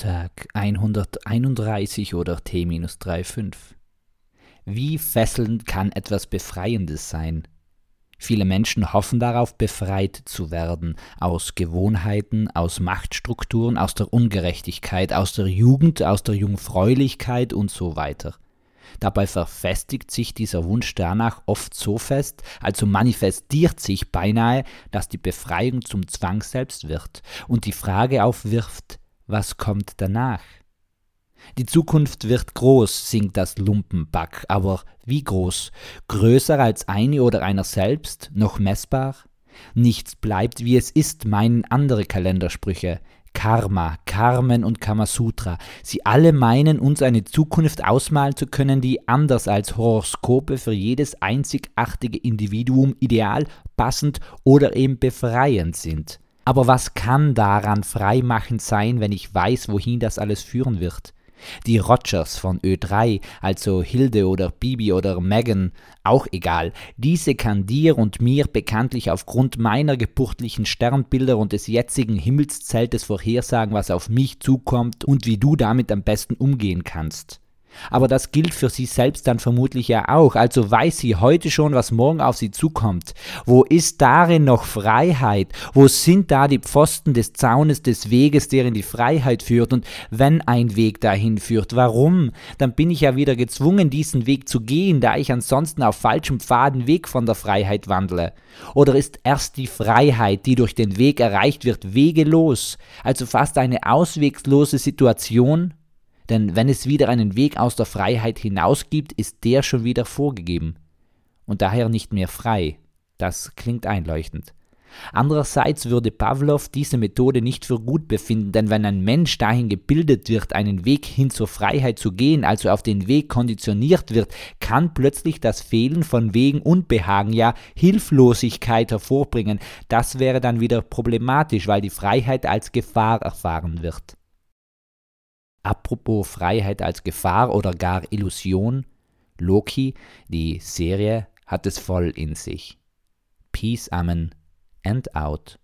Tag 131 oder T-35. Wie fesselnd kann etwas Befreiendes sein? Viele Menschen hoffen darauf, befreit zu werden aus Gewohnheiten, aus Machtstrukturen, aus der Ungerechtigkeit, aus der Jugend, aus der Jungfräulichkeit und so weiter. Dabei verfestigt sich dieser Wunsch danach oft so fest, also manifestiert sich beinahe, dass die Befreiung zum Zwang selbst wird und die Frage aufwirft, was kommt danach? Die Zukunft wird groß, singt das Lumpenback, aber wie groß? Größer als eine oder einer selbst, noch messbar? Nichts bleibt, wie es ist, meinen andere Kalendersprüche. Karma, Karmen und Kamasutra. Sie alle meinen uns eine Zukunft ausmalen zu können, die anders als Horoskope für jedes einzigartige Individuum ideal, passend oder eben befreiend sind. Aber was kann daran freimachend sein, wenn ich weiß, wohin das alles führen wird? Die Rogers von Ö3, also Hilde oder Bibi oder Megan, auch egal, diese kann dir und mir bekanntlich aufgrund meiner geburtlichen Sternbilder und des jetzigen Himmelszeltes vorhersagen, was auf mich zukommt und wie du damit am besten umgehen kannst. Aber das gilt für sie selbst dann vermutlich ja auch, also weiß sie heute schon, was morgen auf sie zukommt. Wo ist darin noch Freiheit? Wo sind da die Pfosten des Zaunes des Weges, der in die Freiheit führt? Und wenn ein Weg dahin führt, warum? Dann bin ich ja wieder gezwungen, diesen Weg zu gehen, da ich ansonsten auf falschem Pfaden Weg von der Freiheit wandle. Oder ist erst die Freiheit, die durch den Weg erreicht wird, wegelos, also fast eine auswegslose Situation? Denn wenn es wieder einen Weg aus der Freiheit hinaus gibt, ist der schon wieder vorgegeben und daher nicht mehr frei. Das klingt einleuchtend. Andererseits würde Pavlov diese Methode nicht für gut befinden, denn wenn ein Mensch dahin gebildet wird, einen Weg hin zur Freiheit zu gehen, also auf den Weg konditioniert wird, kann plötzlich das Fehlen von Wegen Unbehagen, ja Hilflosigkeit hervorbringen. Das wäre dann wieder problematisch, weil die Freiheit als Gefahr erfahren wird. Apropos Freiheit als Gefahr oder gar Illusion, Loki, die Serie, hat es voll in sich. Peace, Amen and out.